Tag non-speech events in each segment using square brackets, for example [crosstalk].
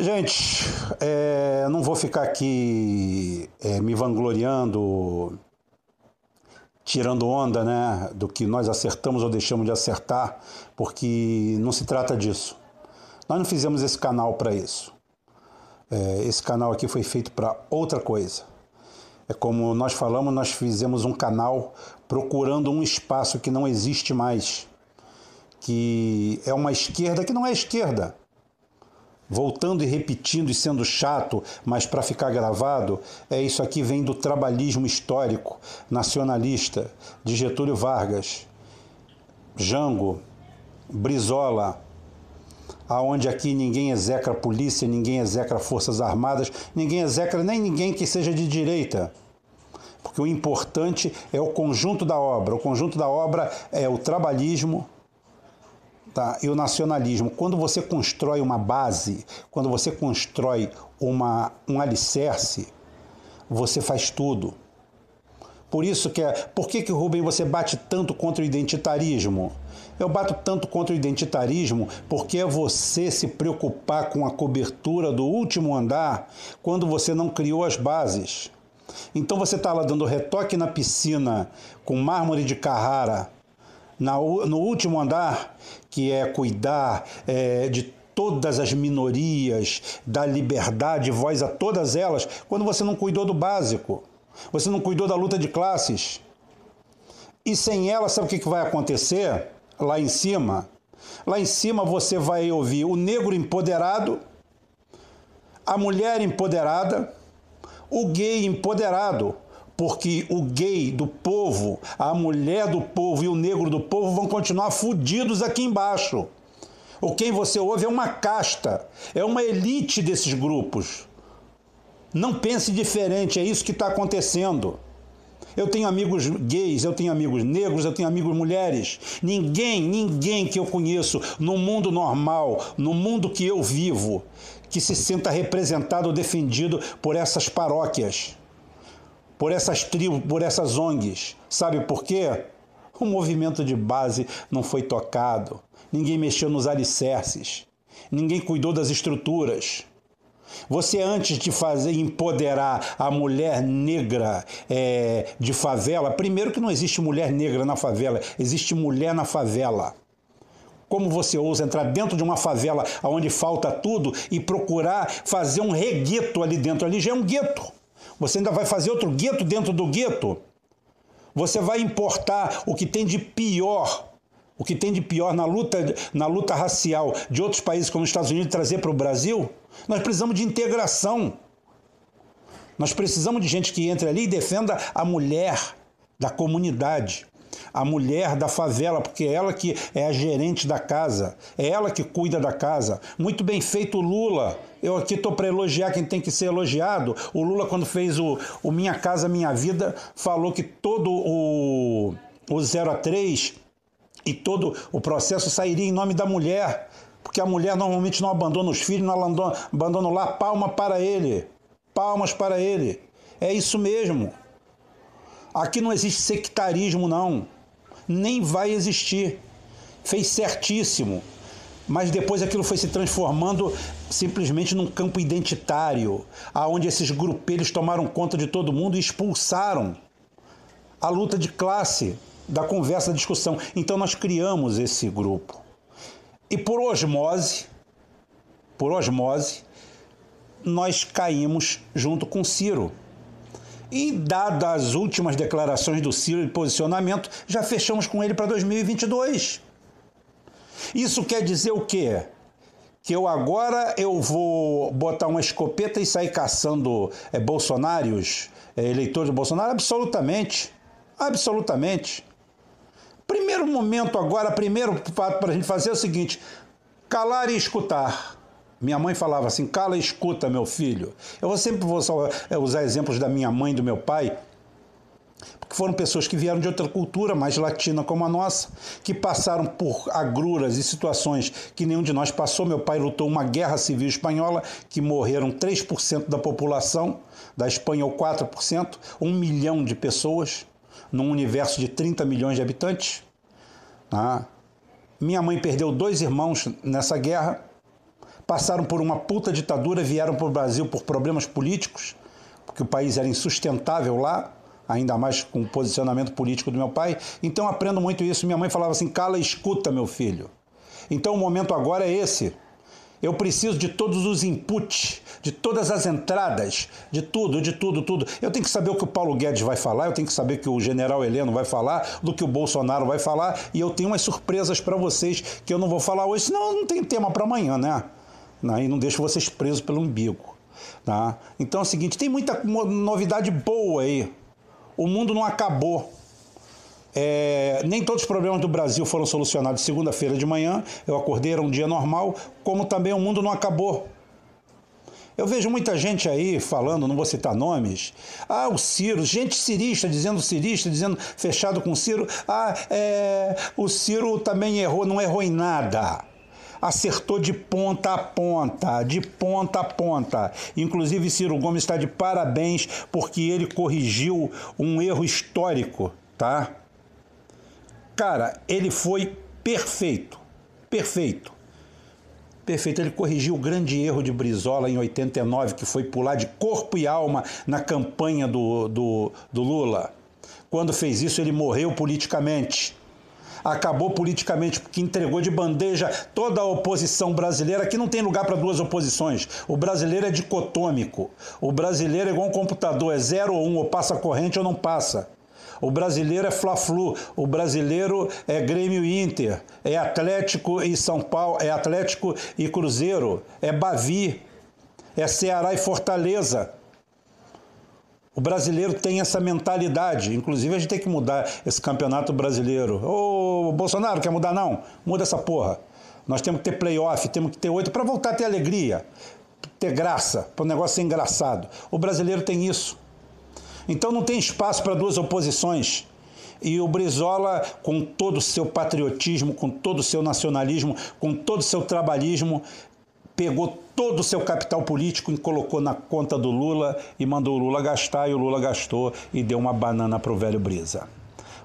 Gente, é, não vou ficar aqui é, me vangloriando, tirando onda, né, do que nós acertamos ou deixamos de acertar, porque não se trata disso. Nós não fizemos esse canal para isso. É, esse canal aqui foi feito para outra coisa. É como nós falamos, nós fizemos um canal procurando um espaço que não existe mais, que é uma esquerda que não é esquerda voltando e repetindo e sendo chato, mas para ficar gravado, é isso aqui vem do trabalhismo histórico, nacionalista, de Getúlio Vargas, Jango, Brizola, aonde aqui ninguém execra polícia, ninguém execra forças armadas, ninguém execra nem ninguém que seja de direita. Porque o importante é o conjunto da obra. O conjunto da obra é o trabalhismo, tá? e o nacionalismo. Quando você constrói uma base, quando você constrói uma, um alicerce, você faz tudo. Por isso que é. Por que, que Rubem você bate tanto contra o identitarismo? Eu bato tanto contra o identitarismo porque é você se preocupar com a cobertura do último andar quando você não criou as bases. Então você está lá dando retoque na piscina com mármore de Carrara na, no último andar, que é cuidar é, de todas as minorias, dar liberdade, voz a todas elas, quando você não cuidou do básico, você não cuidou da luta de classes. E sem ela, sabe o que vai acontecer? Lá em cima, lá em cima você vai ouvir o negro empoderado, a mulher empoderada, o gay empoderado, porque o gay do povo, a mulher do povo e o negro do povo vão continuar fudidos aqui embaixo. O quem você ouve é uma casta, é uma elite desses grupos. Não pense diferente, é isso que está acontecendo. Eu tenho amigos gays, eu tenho amigos negros, eu tenho amigos mulheres. Ninguém, ninguém que eu conheço no mundo normal, no mundo que eu vivo, que se sinta representado ou defendido por essas paróquias por essas tribos, por essas ONGs. Sabe por quê? O movimento de base não foi tocado, ninguém mexeu nos alicerces, ninguém cuidou das estruturas. Você, antes de fazer empoderar a mulher negra é, de favela, primeiro que não existe mulher negra na favela, existe mulher na favela. Como você ousa entrar dentro de uma favela onde falta tudo e procurar fazer um regueto ali dentro? Ali já é um gueto. Você ainda vai fazer outro gueto dentro do gueto? Você vai importar o que tem de pior, o que tem de pior na luta, na luta racial de outros países como os Estados Unidos trazer para o Brasil? Nós precisamos de integração. Nós precisamos de gente que entre ali e defenda a mulher da comunidade a mulher da favela, porque é ela que é a gerente da casa, é ela que cuida da casa. Muito bem feito, Lula. Eu aqui estou para elogiar quem tem que ser elogiado. O Lula, quando fez o, o Minha Casa Minha Vida, falou que todo o, o 0 a 3 e todo o processo sairia em nome da mulher, porque a mulher normalmente não abandona os filhos, não abandona, abandona lá, palma para ele. Palmas para ele. É isso mesmo. Aqui não existe sectarismo, não. Nem vai existir. Fez certíssimo. Mas depois aquilo foi se transformando simplesmente num campo identitário, aonde esses grupelhos tomaram conta de todo mundo e expulsaram a luta de classe da conversa, da discussão. Então nós criamos esse grupo. E por osmose, por osmose, nós caímos junto com Ciro. E, dadas as últimas declarações do Ciro de posicionamento, já fechamos com ele para 2022. Isso quer dizer o quê? Que eu agora eu vou botar uma escopeta e sair caçando é, bolsonários, é, eleitores de Bolsonaro? Absolutamente. Absolutamente. Primeiro momento agora, primeiro fato para a gente fazer é o seguinte: calar e escutar. Minha mãe falava assim: cala e escuta, meu filho. Eu sempre vou é, usar exemplos da minha mãe e do meu pai, porque foram pessoas que vieram de outra cultura, mais latina como a nossa, que passaram por agruras e situações que nenhum de nós passou. Meu pai lutou uma guerra civil espanhola, que morreram 3% da população, da Espanha ou 4%, um milhão de pessoas, num universo de 30 milhões de habitantes. Ah. Minha mãe perdeu dois irmãos nessa guerra passaram por uma puta ditadura, vieram para o Brasil por problemas políticos, porque o país era insustentável lá, ainda mais com o posicionamento político do meu pai. Então aprendo muito isso. Minha mãe falava assim: cala e escuta, meu filho. Então o momento agora é esse. Eu preciso de todos os inputs, de todas as entradas, de tudo, de tudo, tudo. Eu tenho que saber o que o Paulo Guedes vai falar, eu tenho que saber o que o general Heleno vai falar, do que o Bolsonaro vai falar, e eu tenho umas surpresas para vocês que eu não vou falar hoje, senão não tem tema para amanhã, né? E não deixo vocês presos pelo umbigo. Tá? Então é o seguinte: tem muita novidade boa aí. O mundo não acabou. É, nem todos os problemas do Brasil foram solucionados segunda-feira de manhã. Eu acordei, era um dia normal, como também o mundo não acabou. Eu vejo muita gente aí falando, não vou citar nomes. Ah, o Ciro, gente cirista, dizendo cirista, dizendo fechado com o Ciro. Ah, é, o Ciro também errou, não errou em nada. Acertou de ponta a ponta, de ponta a ponta. Inclusive, Ciro Gomes está de parabéns porque ele corrigiu um erro histórico, tá? Cara, ele foi perfeito. Perfeito. Perfeito. Ele corrigiu o grande erro de Brizola em 89, que foi pular de corpo e alma na campanha do, do, do Lula. Quando fez isso, ele morreu politicamente acabou politicamente porque entregou de bandeja toda a oposição brasileira, que não tem lugar para duas oposições. O brasileiro é dicotômico. O brasileiro é igual um computador, é zero ou um, ou passa corrente ou não passa. O brasileiro é Fla-Flu, o brasileiro é Grêmio Inter, é Atlético e São Paulo, é Atlético e Cruzeiro, é Bavi, é Ceará e Fortaleza. O brasileiro tem essa mentalidade. Inclusive, a gente tem que mudar esse campeonato brasileiro. Ô, Bolsonaro, quer mudar? Não. Muda essa porra. Nós temos que ter playoff, temos que ter oito para voltar a ter alegria, ter graça, para o negócio ser engraçado. O brasileiro tem isso. Então não tem espaço para duas oposições. E o Brizola, com todo o seu patriotismo, com todo o seu nacionalismo, com todo o seu trabalhismo, pegou todo o seu capital político e colocou na conta do Lula e mandou o Lula gastar, e o Lula gastou e deu uma banana para o velho Brisa.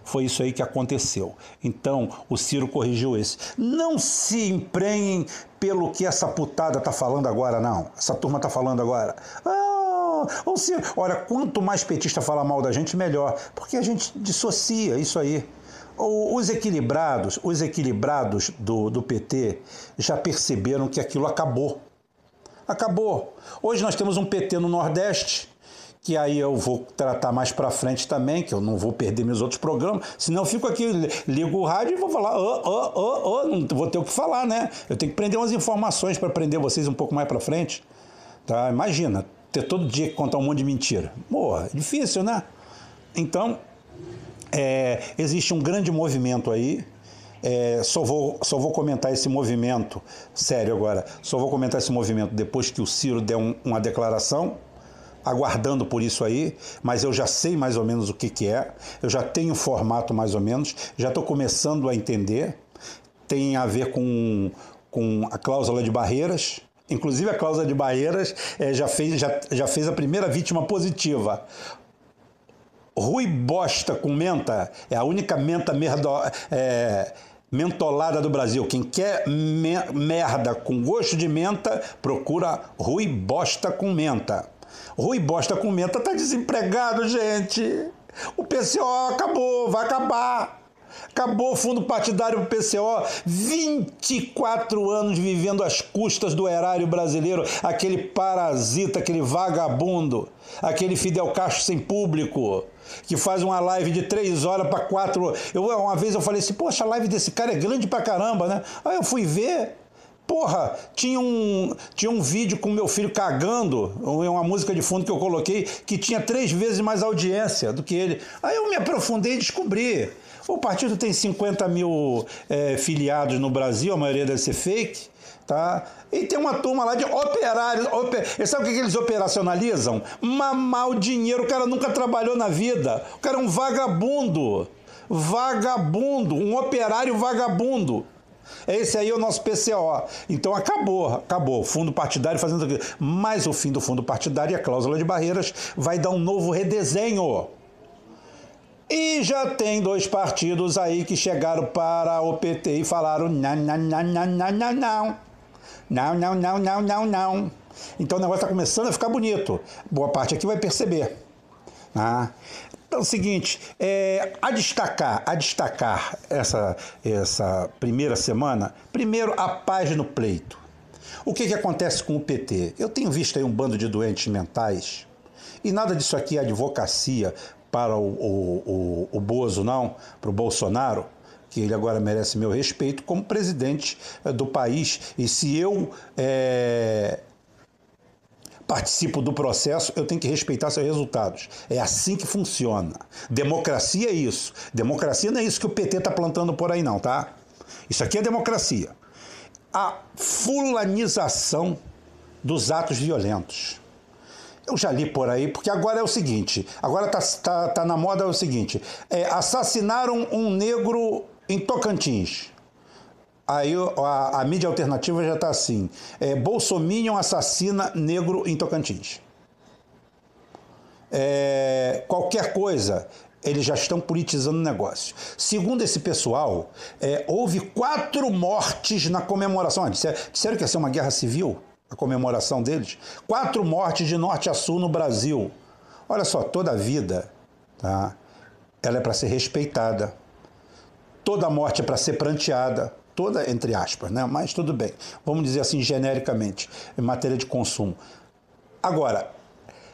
Foi isso aí que aconteceu. Então, o Ciro corrigiu esse. Não se emprenhem pelo que essa putada está falando agora, não. Essa turma está falando agora. Ah, se, olha, quanto mais petista falar mal da gente, melhor, porque a gente dissocia isso aí. Os equilibrados, os equilibrados do, do PT já perceberam que aquilo acabou. Acabou. Hoje nós temos um PT no Nordeste, que aí eu vou tratar mais para frente também, que eu não vou perder meus outros programas, senão eu fico aqui, ligo o rádio e vou falar, oh, oh, oh, oh, não vou ter o que falar, né? Eu tenho que prender umas informações para prender vocês um pouco mais para frente. Tá? Imagina, ter todo dia que contar um monte de mentira. Porra, difícil, né? Então, é, existe um grande movimento aí. É, só, vou, só vou comentar esse movimento, sério agora, só vou comentar esse movimento depois que o Ciro der um, uma declaração, aguardando por isso aí, mas eu já sei mais ou menos o que, que é, eu já tenho o formato mais ou menos, já estou começando a entender. Tem a ver com, com a cláusula de barreiras, Inclusive a cláusula de barreiras é, já, fez, já, já fez a primeira vítima positiva. Rui Bosta com menta é a única menta merda, é, mentolada do Brasil. Quem quer me, merda com gosto de menta, procura Rui Bosta com menta. Rui Bosta com menta tá desempregado, gente. O PCO acabou, vai acabar. Acabou o fundo partidário do PCO, 24 anos vivendo às custas do erário brasileiro, aquele parasita, aquele vagabundo, aquele Fidel Castro sem público, que faz uma live de três horas para quatro. Eu, uma vez eu falei assim, poxa, a live desse cara é grande pra caramba, né? Aí eu fui ver, Porra, tinha um, tinha um vídeo com meu filho cagando, uma música de fundo que eu coloquei, que tinha três vezes mais audiência do que ele. Aí eu me aprofundei e descobri. O partido tem 50 mil é, filiados no Brasil, a maioria deve ser fake. Tá? E tem uma turma lá de operários. Oper... Sabe o que eles operacionalizam? Mamar o dinheiro. O cara nunca trabalhou na vida. O cara é um vagabundo. Vagabundo. Um operário vagabundo. Esse aí é o nosso PCO. Então acabou, acabou. O fundo partidário fazendo aquilo. Mas o fim do fundo partidário e a cláusula de barreiras vai dar um novo redesenho. E já tem dois partidos aí que chegaram para o PT e falaram: não, não, não, não, não, não, não. Não, não, não, não, não, não. Então o negócio está começando a ficar bonito. Boa parte aqui vai perceber. Ah. Então é o seguinte, é, a destacar, a destacar essa, essa primeira semana, primeiro a paz no pleito. O que, que acontece com o PT? Eu tenho visto aí um bando de doentes mentais, e nada disso aqui é advocacia para o, o, o, o Bozo, não, para o Bolsonaro, que ele agora merece meu respeito como presidente é, do país. E se eu é, participo do processo, eu tenho que respeitar seus resultados. É assim que funciona. Democracia é isso. Democracia não é isso que o PT está plantando por aí, não, tá? Isso aqui é democracia. A fulanização dos atos violentos. Eu já li por aí, porque agora é o seguinte: agora tá, tá, tá na moda é o seguinte: é, assassinaram um negro em Tocantins. Aí a, a mídia alternativa já está assim: é, Bolsominion assassina negro em Tocantins. É, qualquer coisa, eles já estão politizando o negócio. Segundo esse pessoal, é, houve quatro mortes na comemoração. Disseram, disseram que ia ser uma guerra civil, a comemoração deles. Quatro mortes de norte a sul no Brasil. Olha só, toda a vida, tá? ela é para ser respeitada. Toda morte é para ser pranteada toda entre aspas, né? mas tudo bem, vamos dizer assim genericamente, em matéria de consumo. Agora,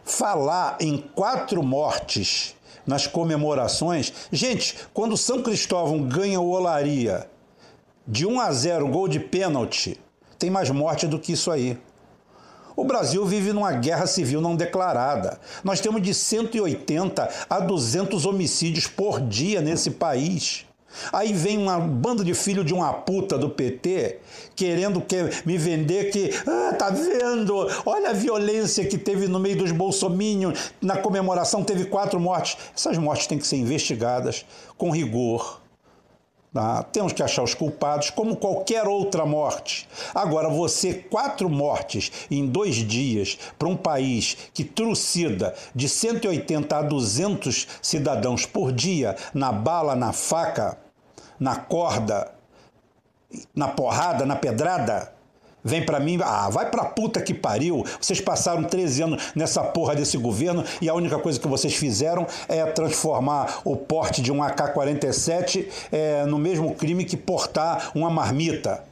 falar em quatro mortes nas comemorações, gente, quando São Cristóvão ganha o Olaria de 1 a 0, gol de pênalti, tem mais morte do que isso aí. O Brasil vive numa guerra civil não declarada. Nós temos de 180 a 200 homicídios por dia nesse país. Aí vem uma banda de filho de uma puta do PT querendo que, me vender que, ah, tá vendo? Olha a violência que teve no meio dos bolsominions, na comemoração teve quatro mortes. Essas mortes têm que ser investigadas com rigor. Tá? Temos que achar os culpados, como qualquer outra morte. Agora, você, quatro mortes em dois dias para um país que trucida de 180 a 200 cidadãos por dia na bala, na faca, na corda, na porrada, na pedrada, vem para mim, ah, vai pra puta que pariu. Vocês passaram 13 anos nessa porra desse governo e a única coisa que vocês fizeram é transformar o porte de um AK-47 é, no mesmo crime que portar uma marmita.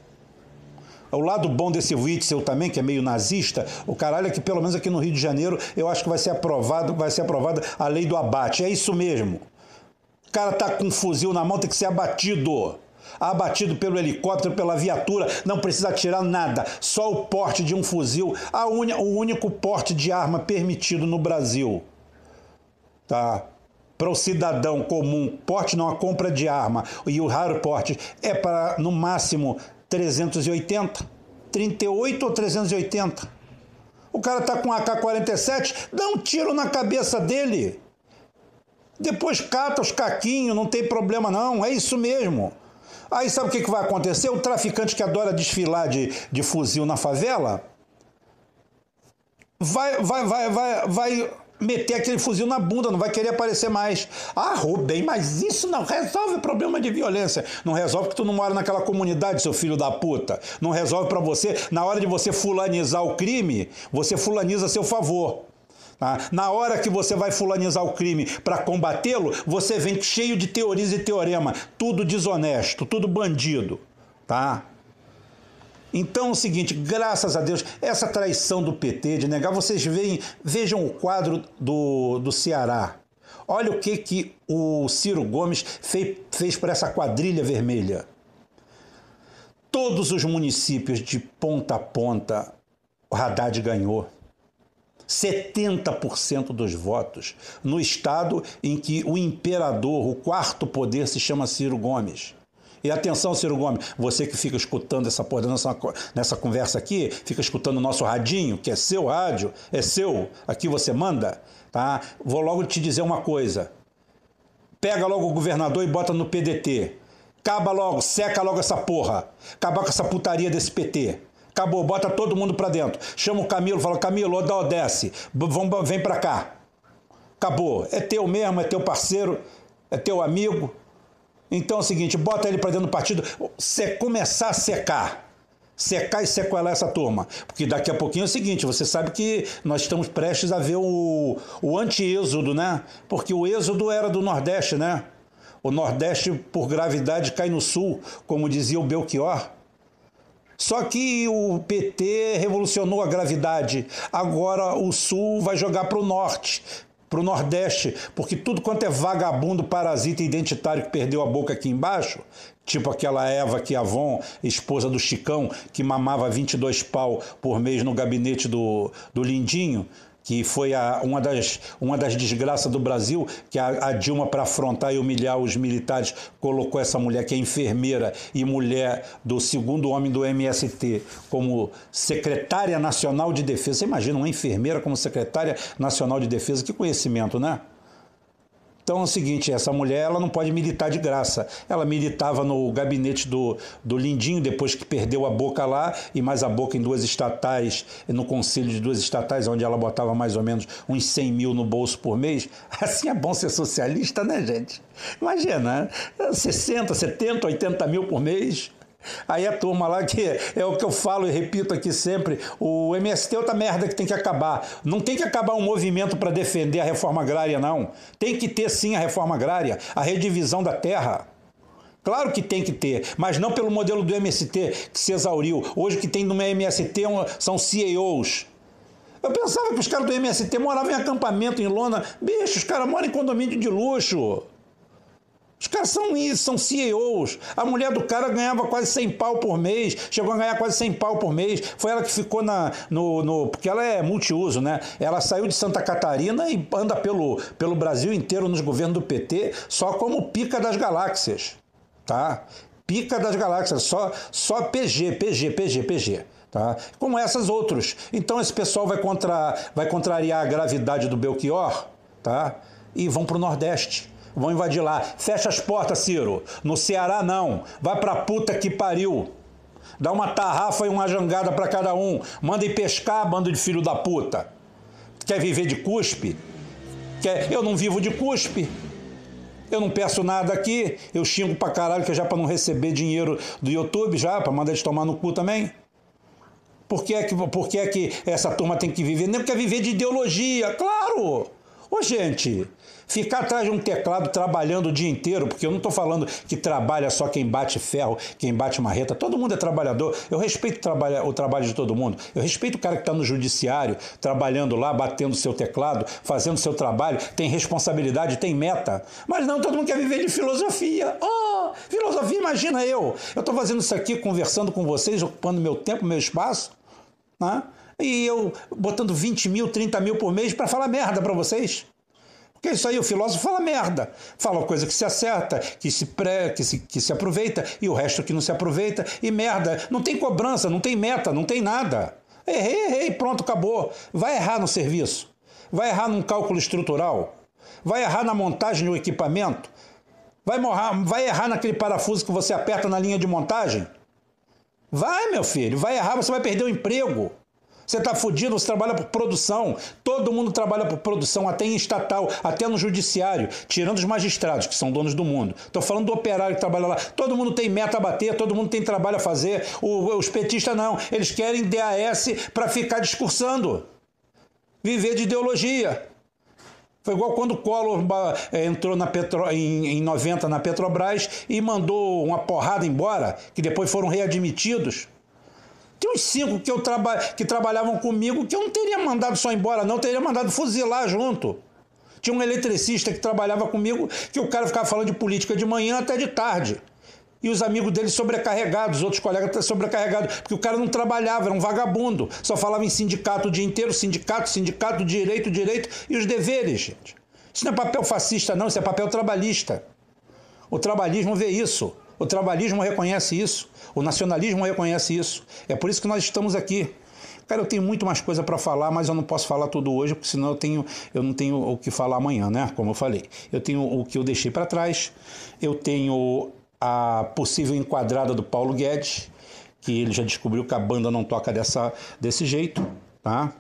O lado bom desse Witzel também, que é meio nazista, o caralho é que pelo menos aqui no Rio de Janeiro eu acho que vai ser aprovado, vai ser aprovada a lei do abate. É isso mesmo. O cara tá com um fuzil na mão, tem que ser abatido. Abatido pelo helicóptero, pela viatura, não precisa tirar nada, só o porte de um fuzil, a un... o único porte de arma permitido no Brasil. Tá? Para o cidadão comum, porte não a compra de arma e o raro porte é para no máximo 380, 38 ou 380. O cara tá com AK-47, dá um tiro na cabeça dele. Depois cata os caquinhos, não tem problema não, é isso mesmo. Aí sabe o que, que vai acontecer? O traficante que adora desfilar de, de fuzil na favela vai, vai, vai, vai, vai meter aquele fuzil na bunda, não vai querer aparecer mais. Ah, roubei, mas isso não resolve o problema de violência. Não resolve porque tu não mora naquela comunidade, seu filho da puta. Não resolve para você, na hora de você fulanizar o crime, você fulaniza a seu favor. Tá? Na hora que você vai fulanizar o crime para combatê-lo, você vem cheio de teorias e teorema, tudo desonesto, tudo bandido. Tá? Então é o seguinte, graças a Deus, essa traição do PT de negar, vocês veem, vejam o quadro do, do Ceará. Olha o que, que o Ciro Gomes fez, fez para essa quadrilha vermelha. Todos os municípios de ponta a ponta, o Haddad ganhou. 70% dos votos no estado em que o imperador, o quarto poder, se chama Ciro Gomes. E atenção, Ciro Gomes, você que fica escutando essa porra nessa, nessa conversa aqui, fica escutando o nosso radinho, que é seu rádio, é seu, aqui você manda, tá? Vou logo te dizer uma coisa. Pega logo o governador e bota no PDT. Acaba logo, seca logo essa porra. Acaba com essa putaria desse PT. Acabou, bota todo mundo para dentro. Chama o Camilo, fala: Camilo, dá desce, vamos, vem para cá. Acabou. É teu mesmo, é teu parceiro, é teu amigo. Então é o seguinte: bota ele para dentro do partido, você começar a secar. secar e sequelar essa turma. Porque daqui a pouquinho é o seguinte, você sabe que nós estamos prestes a ver o, o anti-êxodo, né? Porque o êxodo era do Nordeste, né? O Nordeste, por gravidade, cai no Sul, como dizia o Belchior. Só que o PT revolucionou a gravidade. Agora o Sul vai jogar para o Norte para o Nordeste, porque tudo quanto é vagabundo, parasita identitário que perdeu a boca aqui embaixo, tipo aquela Eva Chiavon, esposa do Chicão, que mamava 22 pau por mês no gabinete do, do Lindinho, que foi a, uma, das, uma das desgraças do Brasil, que a, a Dilma, para afrontar e humilhar os militares, colocou essa mulher, que é enfermeira e mulher do segundo homem do MST, como secretária nacional de defesa. Você imagina uma enfermeira como secretária nacional de defesa? Que conhecimento, né? Então é o seguinte, essa mulher ela não pode militar de graça. Ela militava no gabinete do, do Lindinho, depois que perdeu a boca lá, e mais a boca em duas estatais, no conselho de duas estatais, onde ela botava mais ou menos uns 100 mil no bolso por mês. [laughs] Assim é bom ser socialista, né, gente? Imagina, 60, 70, 80 mil por mês. Aí a turma lá, que é o que eu falo e repito aqui sempre, o MST é outra merda que tem que acabar. Não tem que acabar um movimento para defender a reforma agrária, não. Tem que ter sim a reforma agrária, a redivisão da terra. Claro que tem que ter, mas não pelo modelo do MST que se exauriu. Hoje que tem no MST são CEOs. Eu pensava que os caras do MST moravam em acampamento em lona. Bicho, os caras moram em condomínio de luxo. Os caras são isso, são CEOs. A mulher do cara ganhava quase 100 pau por mês, chegou a ganhar quase 100 pau por mês. Foi ela que ficou na, no, no. Porque ela é multiuso, né? Ela saiu de Santa Catarina e anda pelo, pelo Brasil inteiro nos governos do PT só como pica das galáxias. Tá? Pica das galáxias, só, só PG, PG, PG, PG. Tá? Como essas outros. Então esse pessoal vai, contra, vai contrariar a gravidade do Belchior tá? e vão para o Nordeste vão invadir lá. Fecha as portas, Ciro. No Ceará, não. Vai pra puta que pariu. Dá uma tarrafa e uma jangada para cada um. Manda ir pescar, bando de filho da puta. Quer viver de cuspe? Quer... Eu não vivo de cuspe. Eu não peço nada aqui. Eu xingo pra caralho, que é já pra não receber dinheiro do YouTube, já, pra mandar eles tomar no cu também. Por que, é que, por que é que essa turma tem que viver? Nem quer viver de ideologia, claro! Ô, gente, Ficar atrás de um teclado trabalhando o dia inteiro, porque eu não estou falando que trabalha só quem bate ferro, quem bate marreta. Todo mundo é trabalhador. Eu respeito o trabalho, de todo mundo. Eu respeito o cara que está no judiciário, trabalhando lá, batendo seu teclado, fazendo seu trabalho, tem responsabilidade, tem meta. Mas não, todo mundo quer viver de filosofia. Oh, filosofia, imagina eu. Eu estou fazendo isso aqui, conversando com vocês, ocupando meu tempo, meu espaço. Né? E eu botando 20 mil, 30 mil por mês para falar merda para vocês. Porque isso aí o filósofo fala merda. Fala coisa que se acerta, que se, pré, que, se, que se aproveita, e o resto que não se aproveita, e merda. Não tem cobrança, não tem meta, não tem nada. Errei, errei, pronto, acabou. Vai errar no serviço. Vai errar num cálculo estrutural. Vai errar na montagem do equipamento. Vai, morrar, vai errar naquele parafuso que você aperta na linha de montagem. Vai, meu filho, vai errar, você vai perder o emprego. Você está fudido, você trabalha por produção. Todo mundo trabalha por produção, até em estatal, até no judiciário, tirando os magistrados, que são donos do mundo. Estou falando do operário que trabalha lá. Todo mundo tem meta a bater, todo mundo tem trabalho a fazer. O, os petistas não. Eles querem DAS para ficar discursando. Viver de ideologia. Foi igual quando o Collor eh, entrou na Petro, em, em 90 na Petrobras e mandou uma porrada embora, que depois foram readmitidos. Tem uns cinco que, eu traba que trabalhavam comigo que eu não teria mandado só embora, não, teria mandado fuzilar junto. Tinha um eletricista que trabalhava comigo que o cara ficava falando de política de manhã até de tarde. E os amigos dele sobrecarregados, os outros colegas sobrecarregados, porque o cara não trabalhava, era um vagabundo. Só falava em sindicato o dia inteiro, sindicato, sindicato, direito, direito e os deveres, gente. Isso não é papel fascista, não, isso é papel trabalhista. O trabalhismo vê isso. O trabalhismo reconhece isso, o nacionalismo reconhece isso. É por isso que nós estamos aqui. Cara, eu tenho muito mais coisa para falar, mas eu não posso falar tudo hoje, porque senão eu, tenho, eu não tenho o que falar amanhã, né? Como eu falei. Eu tenho o que eu deixei para trás, eu tenho a possível enquadrada do Paulo Guedes, que ele já descobriu que a banda não toca dessa, desse jeito, tá?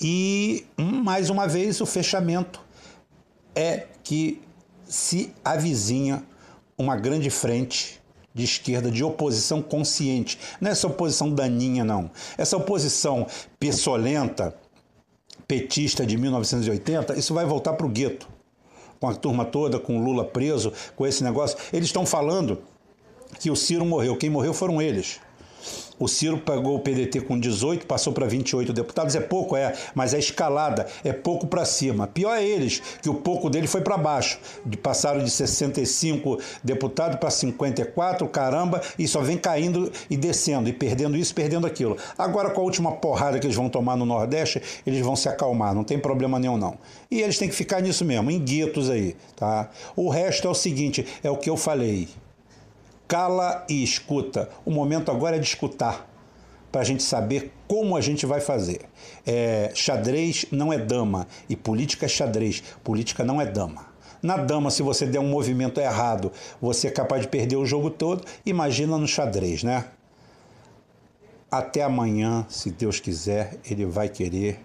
E, mais uma vez, o fechamento é que se avizinha uma grande frente de esquerda, de oposição consciente. Não é essa oposição daninha, não. Essa oposição pessolenta, petista de 1980, isso vai voltar para o gueto. Com a turma toda, com o Lula preso, com esse negócio. Eles estão falando que o Ciro morreu. Quem morreu foram eles. O Ciro pegou o PDT com 18, passou para 28 deputados. É pouco, é, mas é escalada, é pouco para cima. Pior é eles, que o pouco dele foi para baixo. Passaram de 65 deputados para 54, caramba, e só vem caindo e descendo, e perdendo isso, perdendo aquilo. Agora, com a última porrada que eles vão tomar no Nordeste, eles vão se acalmar, não tem problema nenhum, não. E eles têm que ficar nisso mesmo, em guetos aí, tá? O resto é o seguinte, é o que eu falei cala e escuta. O momento agora é de escutar, para a gente saber como a gente vai fazer. É, xadrez não é dama e política é xadrez. Política não é dama. Na dama, se você der um movimento errado, você é capaz de perder o jogo todo. Imagina no xadrez, né? Até amanhã, se Deus quiser, ele vai querer.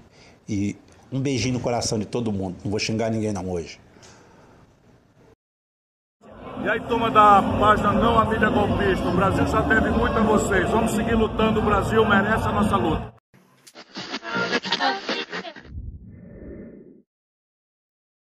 E um beijinho no coração de todo mundo. Não vou xingar ninguém não hoje. E aí, turma da página Não a Mídia Golpista, o Brasil já deve muito a vocês. Vamos seguir lutando, o Brasil merece a nossa luta.